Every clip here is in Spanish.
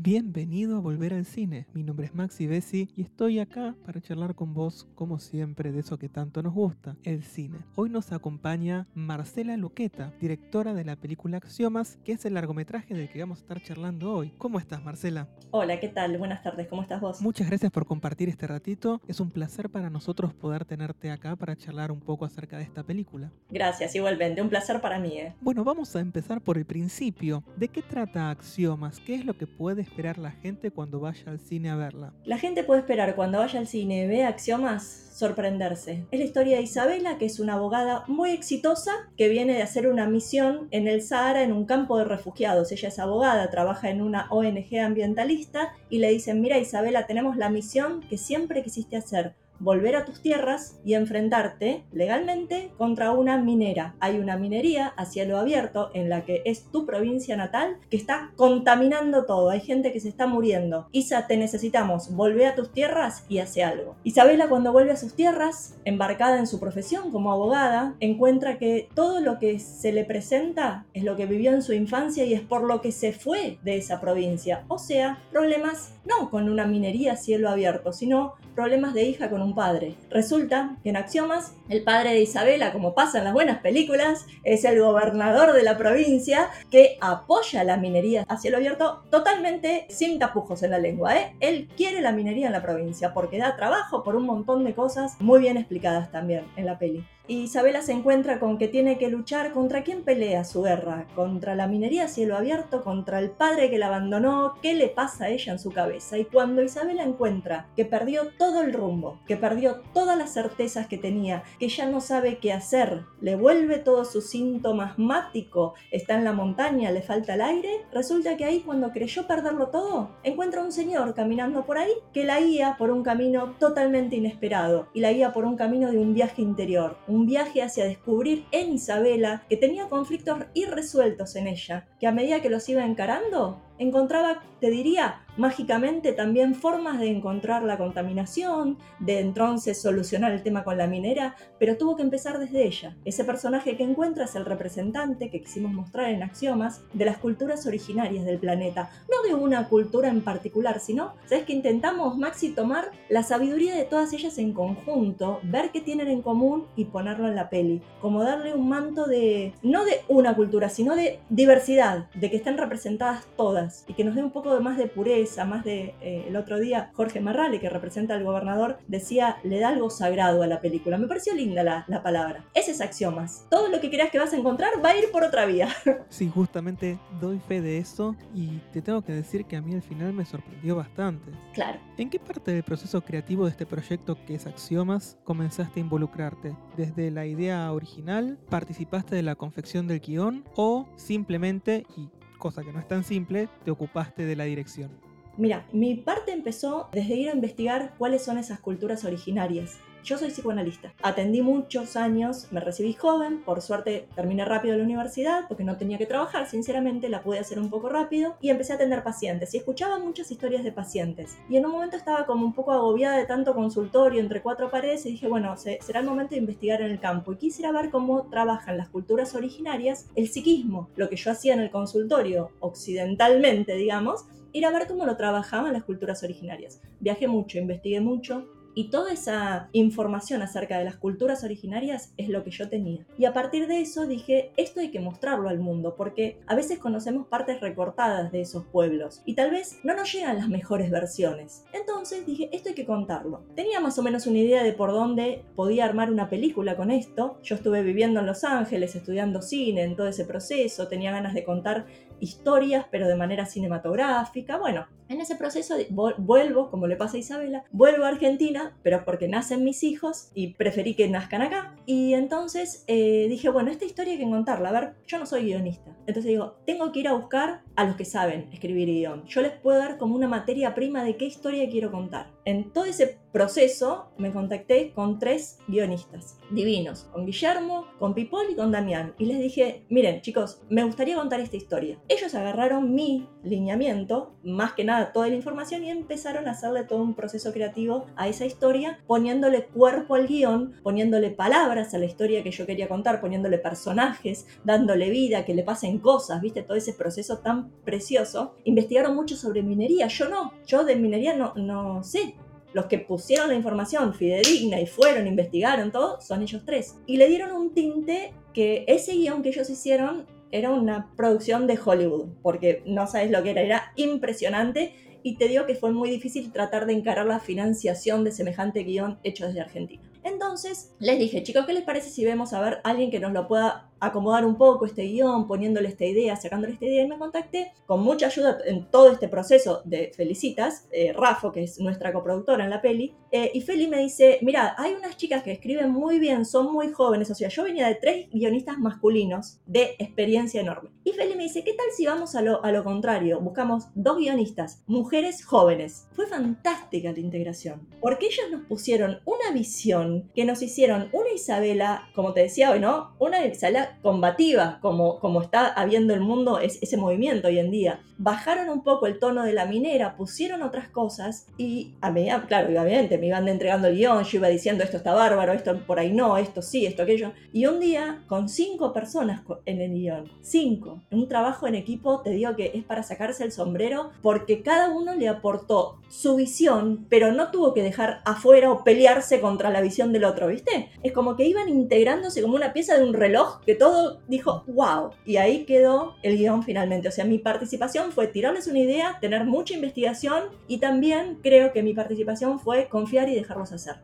Bienvenido a Volver al Cine. Mi nombre es Maxi Bessi y estoy acá para charlar con vos, como siempre, de eso que tanto nos gusta, el cine. Hoy nos acompaña Marcela Luqueta, directora de la película Axiomas, que es el largometraje del que vamos a estar charlando hoy. ¿Cómo estás, Marcela? Hola, ¿qué tal? Buenas tardes, ¿cómo estás vos? Muchas gracias por compartir este ratito. Es un placer para nosotros poder tenerte acá para charlar un poco acerca de esta película. Gracias, igualmente. Un placer para mí. ¿eh? Bueno, vamos a empezar por el principio. ¿De qué trata Axiomas? ¿Qué es lo que puede esperar la gente cuando vaya al cine a verla? La gente puede esperar cuando vaya al cine y vea Axiomas sorprenderse. Es la historia de Isabela, que es una abogada muy exitosa que viene de hacer una misión en el Sahara en un campo de refugiados. Ella es abogada, trabaja en una ONG ambientalista y le dicen, mira Isabela, tenemos la misión que siempre quisiste hacer volver a tus tierras y enfrentarte legalmente contra una minera. Hay una minería a cielo abierto en la que es tu provincia natal que está contaminando todo. Hay gente que se está muriendo. Isa, te necesitamos. Volvé a tus tierras y hace algo. Isabela cuando vuelve a sus tierras, embarcada en su profesión como abogada, encuentra que todo lo que se le presenta es lo que vivió en su infancia y es por lo que se fue de esa provincia. O sea, problemas no con una minería a cielo abierto, sino problemas de hija con un padre. Resulta que en Axiomas, el padre de Isabela, como pasa en las buenas películas, es el gobernador de la provincia que apoya la minería a cielo abierto totalmente sin tapujos en la lengua. ¿eh? Él quiere la minería en la provincia porque da trabajo por un montón de cosas muy bien explicadas también en la peli. Isabela se encuentra con que tiene que luchar contra quién pelea su guerra, contra la minería a cielo abierto, contra el padre que la abandonó, qué le pasa a ella en su cabeza. Y cuando Isabela encuentra que perdió todo el rumbo, que perdió todas las certezas que tenía, que ya no sabe qué hacer, le vuelve todo su síntoma asmático, está en la montaña, le falta el aire, resulta que ahí cuando creyó perderlo todo, encuentra un señor caminando por ahí que la guía por un camino totalmente inesperado y la guía por un camino de un viaje interior, un viaje hacia descubrir en Isabela que tenía conflictos irresueltos en ella, que a medida que los iba encarando, encontraba, te diría, mágicamente también formas de encontrar la contaminación, de entonces solucionar el tema con la minera, pero tuvo que empezar desde ella. Ese personaje que encuentra es el representante que quisimos mostrar en Axiomas de las culturas originarias del planeta, no de una cultura en particular, sino, ¿sabes que intentamos, Maxi, tomar la sabiduría de todas ellas en conjunto, ver qué tienen en común y ponerlo en la peli, como darle un manto de, no de una cultura, sino de diversidad, de que estén representadas todas y que nos dé un poco más de pureza, más de... Eh, el otro día Jorge Marrale, que representa al gobernador, decía, le da algo sagrado a la película. Me pareció linda la, la palabra. Ese es Axiomas. Todo lo que creas que vas a encontrar va a ir por otra vía. Sí, justamente doy fe de eso y te tengo que decir que a mí al final me sorprendió bastante. Claro. ¿En qué parte del proceso creativo de este proyecto que es Axiomas comenzaste a involucrarte? ¿Desde la idea original? ¿Participaste de la confección del guion? ¿O simplemente, y cosa que no es tan simple, te ocupaste de la dirección. Mira, mi parte empezó desde ir a investigar cuáles son esas culturas originarias. Yo soy psicoanalista. Atendí muchos años, me recibí joven, por suerte terminé rápido la universidad porque no tenía que trabajar, sinceramente la pude hacer un poco rápido y empecé a atender pacientes y escuchaba muchas historias de pacientes. Y en un momento estaba como un poco agobiada de tanto consultorio entre cuatro paredes y dije, bueno, será el momento de investigar en el campo y quisiera ver cómo trabajan las culturas originarias el psiquismo, lo que yo hacía en el consultorio occidentalmente, digamos, ir a ver cómo lo trabajaban las culturas originarias. Viajé mucho, investigué mucho, y toda esa información acerca de las culturas originarias es lo que yo tenía. Y a partir de eso dije, esto hay que mostrarlo al mundo, porque a veces conocemos partes recortadas de esos pueblos y tal vez no nos llegan las mejores versiones. Entonces dije, esto hay que contarlo. Tenía más o menos una idea de por dónde podía armar una película con esto. Yo estuve viviendo en Los Ángeles, estudiando cine en todo ese proceso, tenía ganas de contar historias, pero de manera cinematográfica. Bueno, en ese proceso vuelvo, como le pasa a Isabela, vuelvo a Argentina, pero porque nacen mis hijos y preferí que nazcan acá. Y entonces eh, dije, bueno, esta historia hay que contarla. A ver, yo no soy guionista. Entonces digo, tengo que ir a buscar a los que saben escribir guion. Yo les puedo dar como una materia prima de qué historia quiero contar. En todo ese proceso me contacté con tres guionistas divinos, con Guillermo, con Pipol y con Damián. Y les dije, miren chicos, me gustaría contar esta historia. ellos agarraron mi lineamiento, más que nada toda la información, y empezaron a hacerle todo un proceso creativo a esa historia, poniéndole cuerpo al guion, poniéndole palabras a la historia que yo quería contar, poniéndole personajes, dándole vida, que le pasen cosas, viste, todo ese proceso tan precioso. Investigaron mucho sobre minería, yo no, yo de minería no, no sé, los que pusieron la información fidedigna y fueron, investigaron todo, son ellos tres. Y le dieron un tinte que ese guion que ellos hicieron era una producción de Hollywood, porque no sabes lo que era, era impresionante y te digo que fue muy difícil tratar de encarar la financiación de semejante guion hecho desde Argentina. Entonces les dije, chicos, ¿qué les parece si vemos a ver a alguien que nos lo pueda acomodar un poco este guion, poniéndole esta idea, sacándole esta idea? Y me contacté con mucha ayuda en todo este proceso de Felicitas, eh, que es nuestra coproductora en la peli, eh, y Feli me dice, mira, hay unas chicas que escriben muy bien, son muy jóvenes, o sea, yo venía de tres guionistas masculinos de experiencia enorme. Y Feli me dice, ¿qué tal si vamos a lo, a lo contrario? Buscamos dos guionistas, mujeres jóvenes. Fue fantástica la integración, porque ellos nos pusieron una visión que nos hicieron una Isabela, como te decía hoy, ¿no? Una Isabela combativa, como, como está habiendo el mundo, es, ese movimiento hoy en día. Bajaron un poco el tono de la minera, pusieron otras cosas y a medida, claro, obviamente me iban entregando el guion, yo iba diciendo esto está bárbaro, esto por ahí no, esto sí, esto aquello. Y un día, con cinco personas en el guion, cinco, un trabajo en equipo, te digo que es para sacarse el sombrero porque cada uno le aportó su visión, pero no tuvo que dejar afuera o pelearse contra la visión del otro, ¿viste? Es como que iban integrándose como una pieza de un reloj que todo dijo, wow. Y ahí quedó el guion finalmente. O sea, mi participación fue tirarles una idea, tener mucha investigación y también creo que mi participación fue confiar y dejarlos hacer.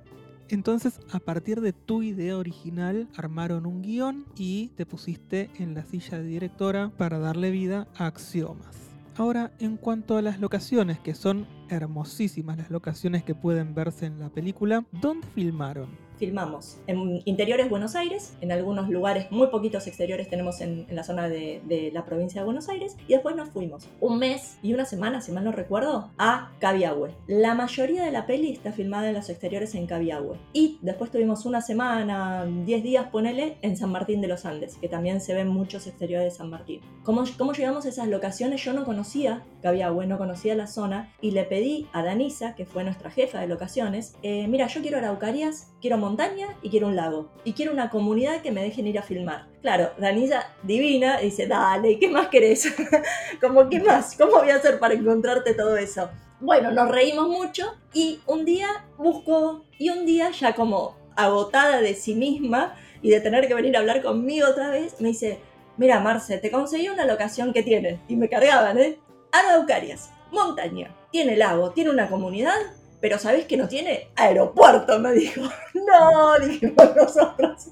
Entonces, a partir de tu idea original, armaron un guion y te pusiste en la silla de directora para darle vida a Axiomas. Ahora, en cuanto a las locaciones, que son hermosísimas las locaciones que pueden verse en la película, ¿dónde filmaron? Filmamos en interiores Buenos Aires, en algunos lugares, muy poquitos exteriores tenemos en, la zona de, la provincia de Buenos Aires, y después nos fuimos un mes y una semana, si mal no recuerdo, a Cabiahue. La mayoría de la peli está filmada en los exteriores en Cabiahue. Y después tuvimos una semana, 10 días, ponele, en San Martín de los Andes, que también se ven muchos exteriores de San Martín. ¿Cómo, cómo llegamos a esas locaciones? Yo no conocía Cabiahue, no conocía la zona, y le pedí a Danisa, que fue nuestra jefa de locaciones, eh, mira, yo quiero Araucarias, quiero montaña y quiero un lago. Y quiero una comunidad que me dejen ir a filmar. Claro, Danisa divina dice, dale, ¿qué más querés? Como, ¿qué más? ¿Cómo voy a hacer para encontrarte todo eso? Bueno, nos reímos mucho y un día busco, y un día ya como agotada de sí misma y de tener que venir a hablar conmigo otra vez, me dice, mira Marce, te conseguí una locación que tiene. Y me cargaban, ¿eh? Araucarias, montaña, tiene lago, tiene una comunidad pero ¿sabés que no tiene? Aeropuerto, me dijo. No, dijimos nosotros.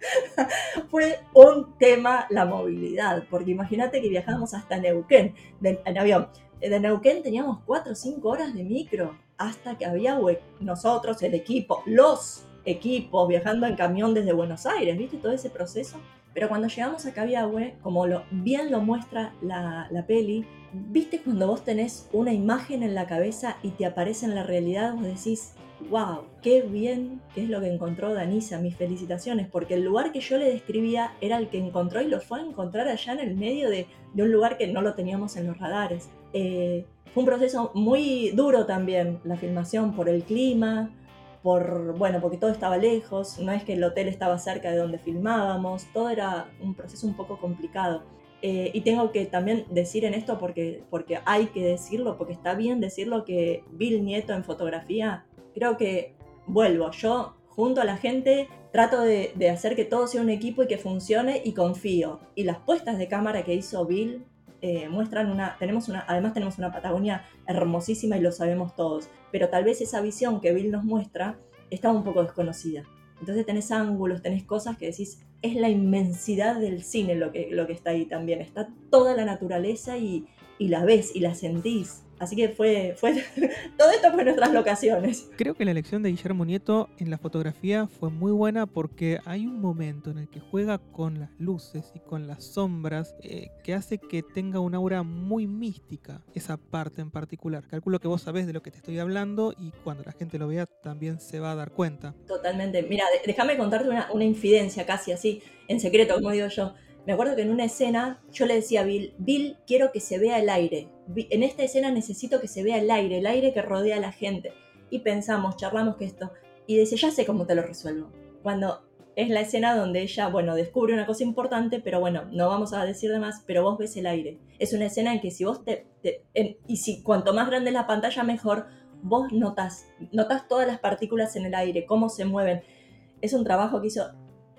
Fue un tema la movilidad, porque imagínate que viajábamos hasta Neuquén en avión. De Neuquén teníamos 4 o 5 horas de micro hasta que había nosotros, el equipo, los equipos viajando en camión desde Buenos Aires, ¿viste? Todo ese proceso. Pero cuando llegamos a Cabiahue, como lo, bien lo muestra la, la peli, ¿Viste cuando vos tenés una imagen en la cabeza y te aparece en la realidad? Vos decís, wow, qué bien que es lo que encontró Danisa, mis felicitaciones, porque el lugar que yo le describía era el que encontró y lo fue a encontrar allá en el medio de, un lugar que no lo teníamos en los radares. Eh, fue un proceso muy duro también, la filmación, por el clima, por, bueno, porque todo estaba lejos, no es que el hotel estaba cerca de donde filmábamos, todo era un proceso un poco complicado. Eh, y tengo que también decir en esto, porque, porque hay que decirlo, porque está bien decirlo, que Bill Nieto en fotografía, creo que vuelvo, yo junto a la gente trato de, hacer que todo sea un equipo y que funcione y confío. Y las puestas de cámara que hizo Bill eh, muestran una, tenemos una, además tenemos una Patagonia hermosísima y lo sabemos todos, pero tal vez esa visión que Bill nos muestra está un poco desconocida. Entonces tenés ángulos, tenés cosas que decís, es la inmensidad del cine lo que, lo que está ahí también. Está toda la naturaleza y, y la ves y la sentís. Así que fue, fue todo esto fue nuestras locaciones. Creo que la elección de Guillermo Nieto en la fotografía fue muy buena porque hay un momento en el que juega con las luces y con las sombras eh, que hace que tenga una aura muy mística esa parte en particular. Calculo que vos sabés de lo que te estoy hablando y cuando la gente lo vea también se va a dar cuenta. Totalmente. Mira, déjame contarte una, una infidencia casi así, en secreto, como digo yo. Me acuerdo que en una escena yo le decía a Bill, Bill, quiero que se vea el aire. En esta escena necesito que se vea el aire, el aire que rodea a la gente. Y pensamos, charlamos que esto. Y dice, ya sé cómo te lo resuelvo. Cuando es la escena donde ella, bueno, descubre una cosa importante, pero bueno, no vamos a decir de más, pero vos ves el aire. Es una escena en que si vos te... y si cuanto más grande es la pantalla, mejor, vos notas, notas todas las partículas en el aire, cómo se mueven. Es un trabajo que hizo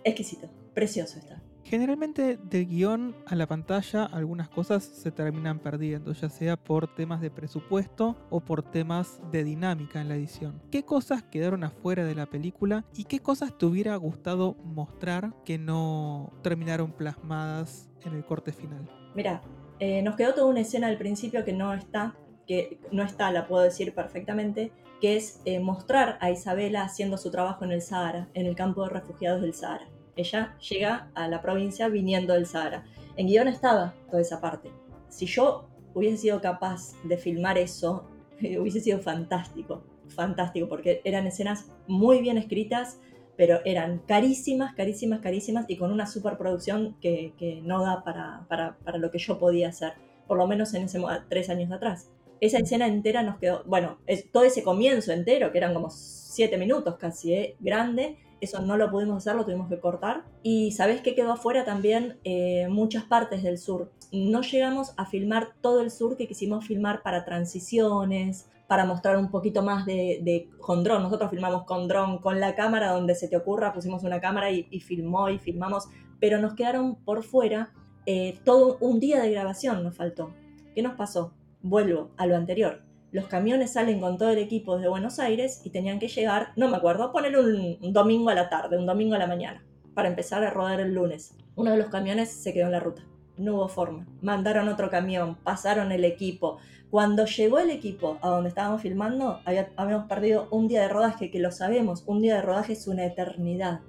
exquisito, precioso está. Generalmente del guion a la pantalla algunas cosas se terminan perdiendo, ya sea por temas de presupuesto o por temas de dinámica en la edición. ¿Qué cosas quedaron afuera de la película y qué cosas te hubiera gustado mostrar que no terminaron plasmadas en el corte final? Mira, eh, nos quedó toda una escena al principio que no está, que no está, la puedo decir perfectamente, que es eh, mostrar a Isabela haciendo su trabajo en el Sahara, en el campo de refugiados del Sahara ella llega a la provincia viniendo del Sahara. En guion estaba toda esa parte. Si yo hubiese sido capaz de filmar eso, hubiese sido fantástico, fantástico, porque eran escenas muy bien escritas, pero eran carísimas, carísimas, carísimas y con una superproducción que, no da para, para, para, lo que yo podía hacer, por lo menos en ese tres años atrás. Esa escena entera nos quedó, bueno, todo ese comienzo entero, que eran como siete minutos casi, ¿eh? grande, eso no lo pudimos hacer, lo tuvimos que cortar. Y sabes que quedó afuera también eh, muchas partes del sur. No llegamos a filmar todo el sur que quisimos filmar para transiciones, para mostrar un poquito más de, con dron. Nosotros filmamos con dron, con la cámara donde se te ocurra, pusimos una cámara y, filmó y filmamos, pero nos quedaron por fuera eh, todo un día de grabación nos faltó. ¿Qué nos pasó? Vuelvo a lo anterior los camiones salen con todo el equipo desde Buenos Aires y tenían que llegar, no me acuerdo, poner un, domingo a la tarde, un domingo a la mañana, para empezar a rodar el lunes. Uno de los camiones se quedó en la ruta. No hubo forma. Mandaron otro camión, pasaron el equipo. Cuando llegó el equipo a donde estábamos filmando, habíamos perdido un día de rodaje, que lo sabemos, un día de rodaje es una eternidad.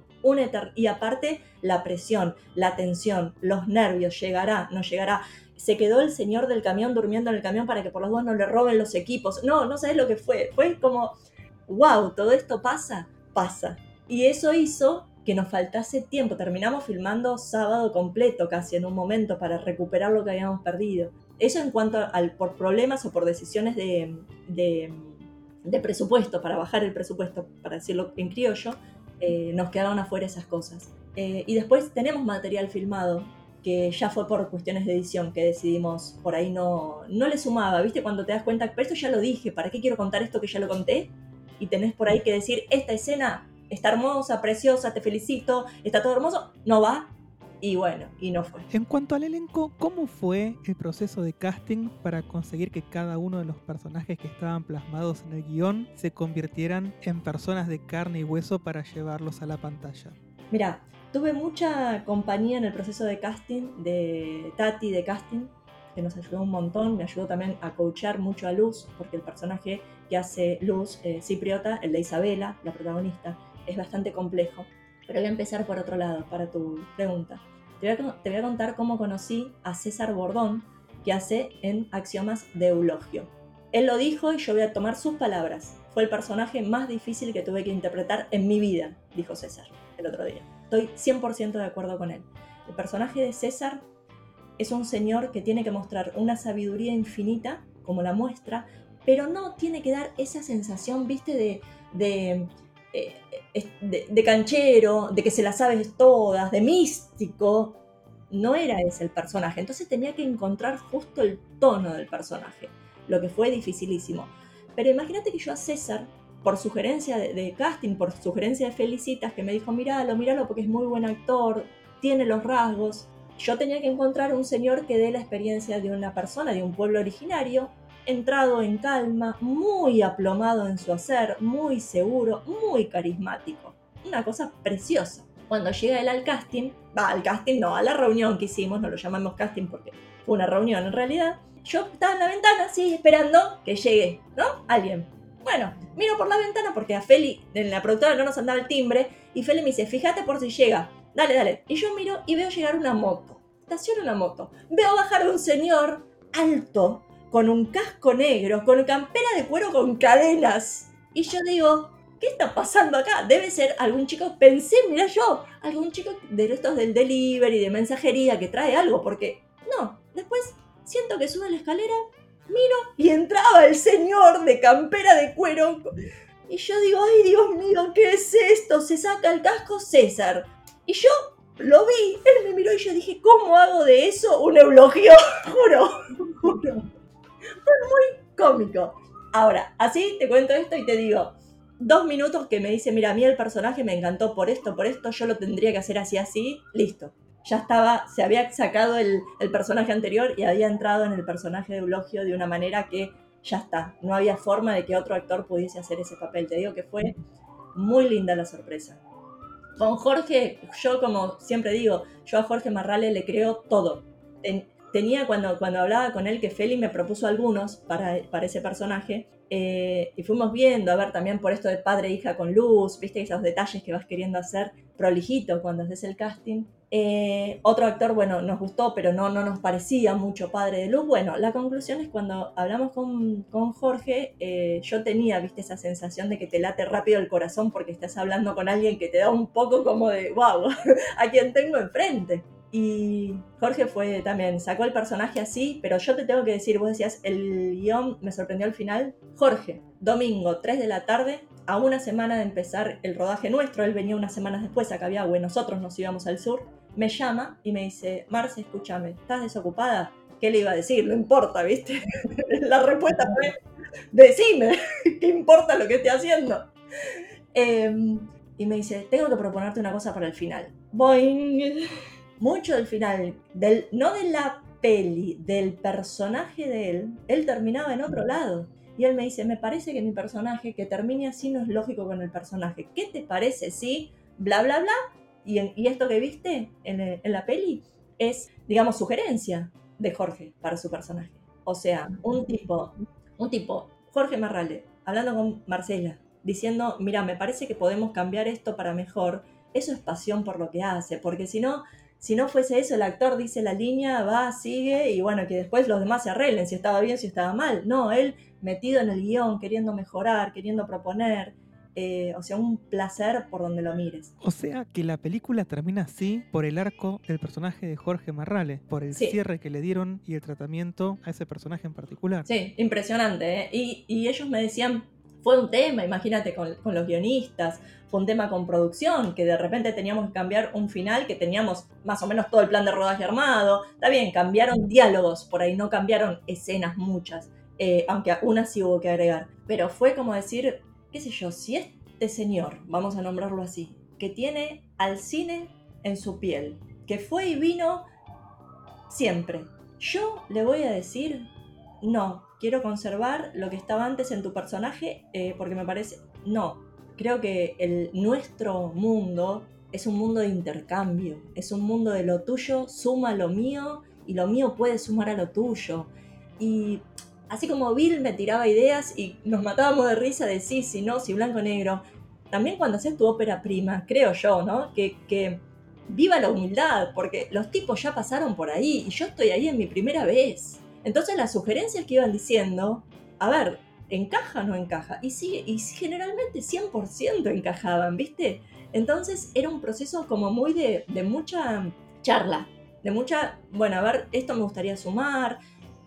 Y aparte, la presión, la tensión, los nervios, llegará, no llegará se quedó el señor del camión durmiendo en el camión para que por los dos no le roben los equipos. No, no sabes lo que fue. Fue como, wow, todo esto pasa, pasa. Y eso hizo que nos faltase tiempo. Terminamos filmando sábado completo casi en un momento para recuperar lo que habíamos perdido. Eso en cuanto al por problemas o por decisiones de, de, presupuesto, para bajar el presupuesto, para decirlo en criollo, eh, nos quedaron afuera esas cosas. Eh, y después tenemos material filmado que ya fue por cuestiones de edición que decidimos por ahí no, no le sumaba, ¿viste? Cuando te das cuenta, pero esto ya lo dije, ¿para qué quiero contar esto que ya lo conté? Y tenés por ahí que decir, esta escena está hermosa, preciosa, te felicito, está todo hermoso, no va. Y bueno, y no fue. En cuanto al elenco, ¿cómo fue el proceso de casting para conseguir que cada uno de los personajes que estaban plasmados en el guion se convirtieran en personas de carne y hueso para llevarlos a la pantalla? Mira, Tuve mucha compañía en el proceso de casting de Tati de casting, que nos ayudó un montón, me ayudó también a coachar mucho a Luz, porque el personaje que hace Luz, eh, Cipriota, el de Isabela, la protagonista, es bastante complejo. Pero voy a empezar por otro lado, para tu pregunta. Te voy, a, contar cómo conocí a César Bordón, que hace en Axiomas de Eulogio. Él lo dijo y yo voy a tomar sus palabras. Fue el personaje más difícil que tuve que interpretar en mi vida, dijo César el otro día. Estoy 100% de acuerdo con él. El personaje de César es un señor que tiene que mostrar una sabiduría infinita, como la muestra, pero no tiene que dar esa sensación, viste, de, eh, de, canchero, de que se las sabes todas, de místico. No era ese el personaje. Entonces tenía que encontrar justo el tono del personaje, lo que fue dificilísimo. Pero imagínate que yo a César por sugerencia de, casting, por sugerencia de Felicitas, que me dijo, míralo, míralo porque es muy buen actor, tiene los rasgos. Yo tenía que encontrar un señor que dé la experiencia de una persona, de un pueblo originario, entrado en calma, muy aplomado en su hacer, muy seguro, muy carismático. Una cosa preciosa. Cuando llega él al casting, va al casting, no, a la reunión que hicimos, no lo llamamos casting porque fue una reunión en realidad, yo estaba en la ventana, así, esperando que llegue, ¿no? Alguien. Bueno, miro por la ventana porque a Feli, en la productora no nos andaba el timbre, y Feli me dice, fíjate por si llega, dale, dale. Y yo miro y veo llegar una moto, estaciona una moto. Veo bajar a un señor alto, con un casco negro, con campera de cuero con cadenas. Y yo digo, ¿qué está pasando acá? Debe ser algún chico, pensé, mira yo, algún chico de estos del delivery, de mensajería, que trae algo, porque no, después siento que sube la escalera, miro y entraba el señor de campera de cuero. Y yo digo, ay Dios mío, ¿qué es esto? Se saca el casco César. Y yo lo vi, él me miró y yo dije, ¿cómo hago de eso un eulogio? juro, juro. Fue muy cómico. Ahora, así te cuento esto y te digo, dos minutos que me dice, mira, a mí el personaje me encantó por esto, por esto, yo lo tendría que hacer así, así, listo. Ya estaba, se había sacado el, personaje anterior y había entrado en el personaje de Eulogio de una manera que ya está, no había forma de que otro actor pudiese hacer ese papel. Te digo que fue muy linda la sorpresa. Con Jorge, yo como siempre digo, yo a Jorge Marrale le creo todo. Tenía cuando, cuando hablaba con él que Feli me propuso algunos para, para ese personaje eh, y fuimos viendo, a ver, también por esto de padre e hija con luz, viste esos detalles que vas queriendo hacer prolijito cuando haces el casting. Eh, otro actor, bueno, nos gustó, pero no, no nos parecía mucho padre de luz. Bueno, la conclusión es cuando hablamos con, con Jorge, eh, yo tenía, viste, esa sensación de que te late rápido el corazón porque estás hablando con alguien que te da un poco como de, wow, a quien tengo enfrente. Y Jorge fue también, sacó el personaje así, pero yo te tengo que decir, vos decías, el guion me sorprendió al final. Jorge, domingo, 3 de la tarde, a una semana de empezar el rodaje nuestro, él venía unas semanas después a Cabiagüe, nosotros nos íbamos al sur, me llama y me dice, Marce, escúchame, ¿estás desocupada? ¿Qué le iba a decir? No importa, ¿viste? la respuesta fue, decime, ¿qué importa lo que esté haciendo? Em, y me dice, tengo que proponerte una cosa para el final. Boing mucho del final, del, no de la peli, del personaje de él, él terminaba en otro lado. Y él me dice, me parece que mi personaje, que termine así, no es lógico con el personaje. ¿Qué te parece si, bla, bla, bla? Y, esto que viste en, en la peli es, digamos, sugerencia de Jorge para su personaje. O sea, un tipo, un tipo, Jorge Marrale, hablando con Marcela, diciendo, mira, me parece que podemos cambiar esto para mejor. Eso es pasión por lo que hace, porque si no, si no fuese eso, el actor dice la línea, va, sigue y bueno, que después los demás se arreglen si estaba bien, si estaba mal. No, él metido en el guion, queriendo mejorar, queriendo proponer. Eh, o sea, un placer por donde lo mires. O sea, que la película termina así por el arco del personaje de Jorge Marrale, por el cierre que le dieron y el tratamiento a ese personaje en particular. Sí, impresionante. ¿eh? Y, y ellos me decían, fue un tema, imagínate, con, los guionistas, fue un tema con producción, que de repente teníamos que cambiar un final, que teníamos más o menos todo el plan de rodaje armado. Está bien, cambiaron diálogos, por ahí no cambiaron escenas muchas, eh, aunque una sí hubo que agregar. Pero fue como decir, qué sé yo, si este señor, vamos a nombrarlo así, que tiene al cine en su piel, que fue y vino siempre, yo le voy a decir, no, quiero conservar lo que estaba antes en tu personaje eh, porque me parece, no, creo que nuestro mundo es un mundo de intercambio, es un mundo de lo tuyo suma lo mío y lo mío puede sumar a lo tuyo. Y así como Bill me tiraba ideas y nos matábamos de risa de sí, si no, si blanco negro, también cuando haces tu ópera prima, creo yo, ¿no? Que, que viva la humildad, porque los tipos ya pasaron por ahí y yo estoy ahí en mi primera vez. Entonces las sugerencias que iban diciendo, a ver, ¿encaja o no encaja? Y sí, y generalmente 100% encajaban, ¿viste? Entonces era un proceso como muy de, mucha charla, de mucha, bueno, a ver, esto me gustaría sumar,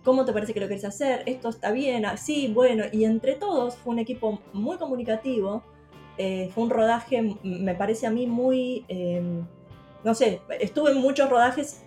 ¿cómo te parece que lo querés hacer? Esto está bien, así, bueno, y entre todos fue un equipo muy comunicativo, eh, fue un rodaje, me parece a mí muy, em, no sé, estuve en muchos rodajes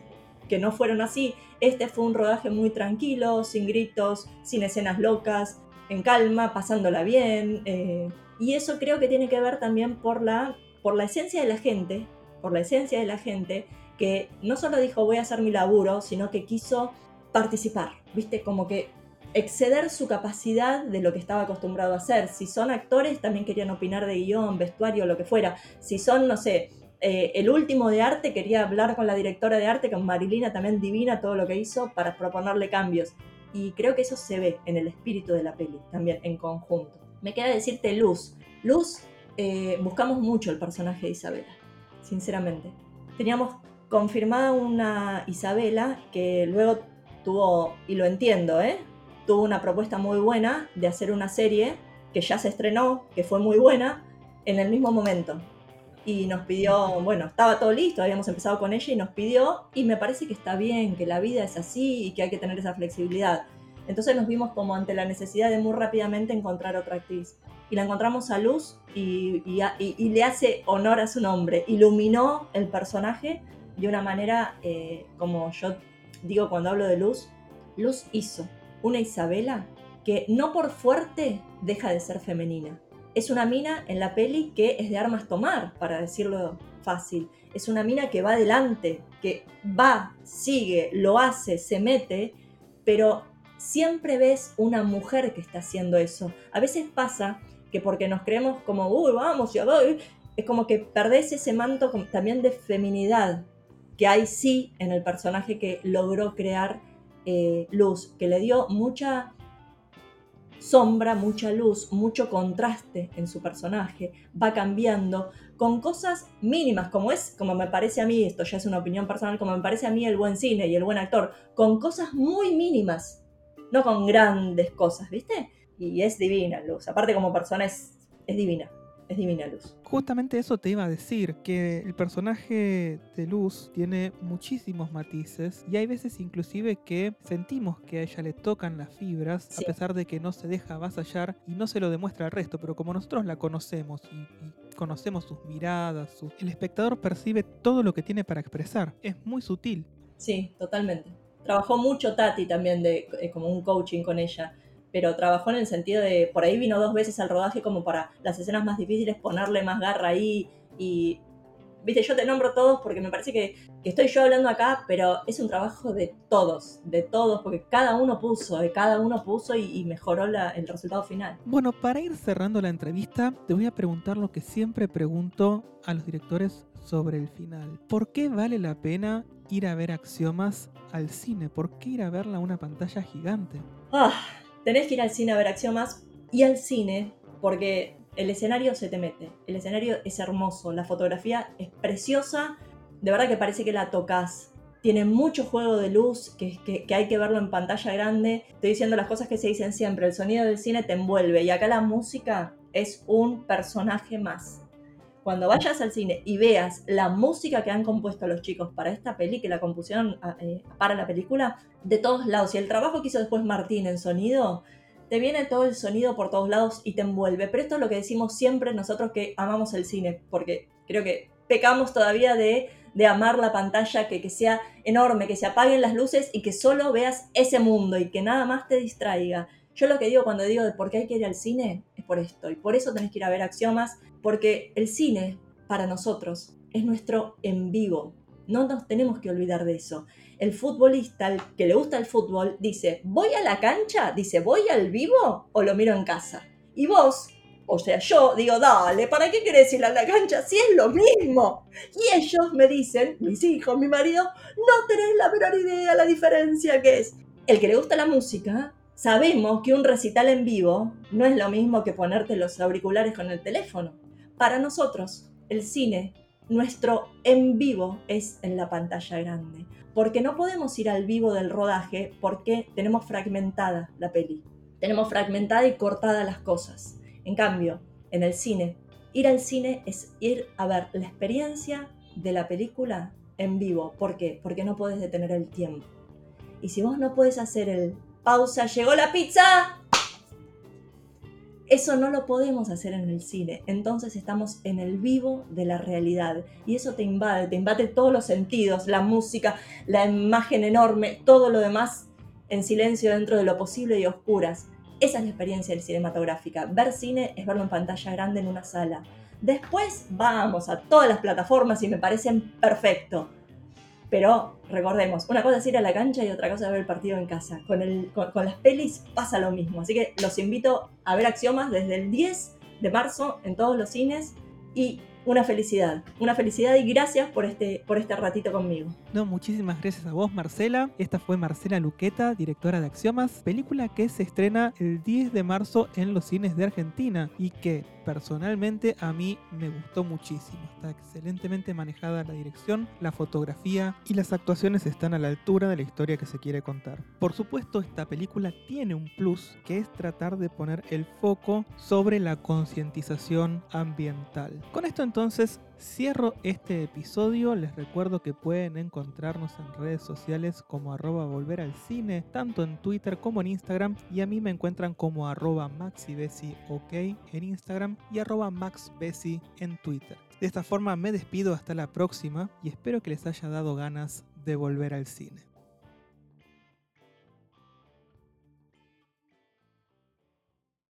que no fueron así. Este fue un rodaje muy tranquilo, sin gritos, sin escenas locas, en calma, pasándola bien. Eh, y eso creo que tiene que ver también por la, por la esencia de la gente, por la esencia de la gente, que no solo dijo voy a hacer mi laburo, sino que quiso participar, ¿viste? Como que exceder su capacidad de lo que estaba acostumbrado a hacer. Si son actores, también querían opinar de guion, vestuario, lo que fuera. Si son, no sé, eh, el último de arte, quería hablar con la directora de arte, con Marilina, también divina todo lo que hizo para proponerle cambios. Y creo que eso se ve en el espíritu de la peli, también en conjunto. Me queda decirte Luz. Luz, eh, buscamos mucho el personaje de Isabela, sinceramente. Teníamos confirmada una Isabela que luego tuvo, y lo entiendo, ¿eh? tuvo una propuesta muy buena de hacer una serie que ya se estrenó, que fue muy buena, en el mismo momento. Y nos pidió, bueno, estaba todo listo, habíamos empezado con ella y nos pidió, y me parece que está bien, que la vida es así y que hay que tener esa flexibilidad. Entonces nos vimos como ante la necesidad de muy rápidamente encontrar otra actriz. Y la encontramos a Luz y, le hace honor a su nombre. Iluminó el personaje de una manera, eh, como yo digo cuando hablo de Luz, Luz hizo una Isabela que no por fuerte deja de ser femenina. Es una mina en la peli que es de armas tomar, para decirlo fácil. Es una mina que va adelante, que va, sigue, lo hace, se mete, pero siempre ves una mujer que está haciendo eso. A veces pasa que porque nos creemos como, uy, vamos, ya voy, es como que perdés ese manto también de feminidad que hay sí en el personaje que logró crear eh, Luz, que le dio mucha sombra, mucha luz, mucho contraste en su personaje, va cambiando con cosas mínimas, como es, como me parece a mí, esto ya es una opinión personal, como me parece a mí el buen cine y el buen actor, con cosas muy mínimas no con grandes cosas, ¿viste? Y es divina Luz. Aparte como persona es, es divina. Es divina Luz. Justamente eso te iba a decir, que el personaje de Luz tiene muchísimos matices y hay veces inclusive que sentimos que a ella le tocan las fibras a pesar de que no se deja avasallar y no se lo demuestra al resto, pero como nosotros la conocemos y, conocemos sus miradas, el espectador percibe todo lo que tiene para expresar. Es muy sutil. Sí, totalmente trabajó mucho Tati también de, eh, como un coaching con ella, pero trabajó en el sentido de, por ahí vino dos veces al rodaje como para las escenas más difíciles ponerle más garra ahí y, viste, yo te nombro todos porque me parece que, estoy yo hablando acá, pero es un trabajo de todos, de todos, porque cada uno puso, de cada uno puso y, mejoró el resultado final. Bueno, para ir cerrando la entrevista, te voy a preguntar lo que siempre pregunto a los directores sobre el final. ¿Por qué vale la pena ir a ver Axiomas al cine? ¿Por qué ir a verla a una pantalla gigante? Ah, tenés que ir al cine a ver Axiomas y al cine porque el escenario se te mete. El escenario es hermoso, la fotografía es preciosa, de verdad que parece que la tocas. Tiene mucho juego de luz, que, que, que hay que verlo en pantalla grande. Estoy diciendo las cosas que se dicen siempre, el sonido del cine te envuelve y acá la música es un personaje más cuando vayas al cine y veas la música que han compuesto los chicos para esta peli, que la compusieron ah, eh, para la película, de todos lados, y el trabajo que hizo después Martín en sonido, te viene todo el sonido por todos lados y te envuelve. Pero esto es lo que decimos siempre nosotros que amamos el cine, porque creo que pecamos todavía de, de amar la pantalla, que, que sea enorme, que se apaguen las luces y que solo veas ese mundo y que nada más te distraiga. Yo lo que digo cuando digo de por qué hay que ir al cine es por esto, y por eso tenés que ir a ver Axiomas, porque el cine, para nosotros, es nuestro en vivo. No nos tenemos que olvidar de eso. El futbolista, que le gusta el fútbol, dice, ¿voy a la cancha? Dice, ¿voy al vivo o lo miro en casa? Y vos, o sea, yo digo, dale, ¿para qué querés ir a la cancha si es lo mismo? Y ellos me dicen, mis hijos, mi marido, no tenés la menor idea la diferencia que es. El que le gusta la música, sabemos que un recital en vivo no es lo mismo que ponerte los auriculares con el teléfono. Para nosotros, el cine, nuestro en vivo es en la pantalla grande, porque no podemos ir al vivo del rodaje porque tenemos fragmentada la peli, tenemos fragmentada y cortada las cosas. En cambio, en el cine, ir al cine es ir a ver la experiencia de la película en vivo. ¿Por qué? Porque no puedes detener el tiempo. Y si vos no puedes hacer el pausa, llegó la pizza, eso no lo podemos hacer en el cine, entonces estamos en el vivo de la realidad y eso te invade, te invade todos los sentidos, la música, la imagen enorme, todo lo demás en silencio dentro de lo posible y oscuras. Esa es la experiencia del cinematográfica. Ver cine es verlo en pantalla grande en una sala. Después vamos a todas las plataformas y me parecen perfecto. Pero recordemos, una cosa es ir a la cancha y otra cosa es ver el partido en casa. Con, el, con, las pelis pasa lo mismo. Así que los invito a ver Axiomas desde el 10 de marzo en todos los cines. Y una felicidad, una felicidad y gracias por este, por este ratito conmigo. No, muchísimas gracias a vos, Marcela. Esta fue Marcela Luqueta, directora de Axiomas, película que se estrena el 10 de marzo en los cines de Argentina y que personalmente a mí me gustó muchísimo. Está excelentemente manejada la dirección, la fotografía y las actuaciones están a la altura de la historia que se quiere contar. Por supuesto, esta película tiene un plus que es tratar de poner el foco sobre la concientización ambiental. Con esto entonces cierro este episodio. Les recuerdo que pueden encontrarnos en redes sociales como arroba volver al cine, tanto en Twitter como en Instagram. Y a mí me encuentran como arroba ok en Instagram y arroba maxbesi en Twitter. De esta forma me despido hasta la próxima y espero que les haya dado ganas de volver al cine.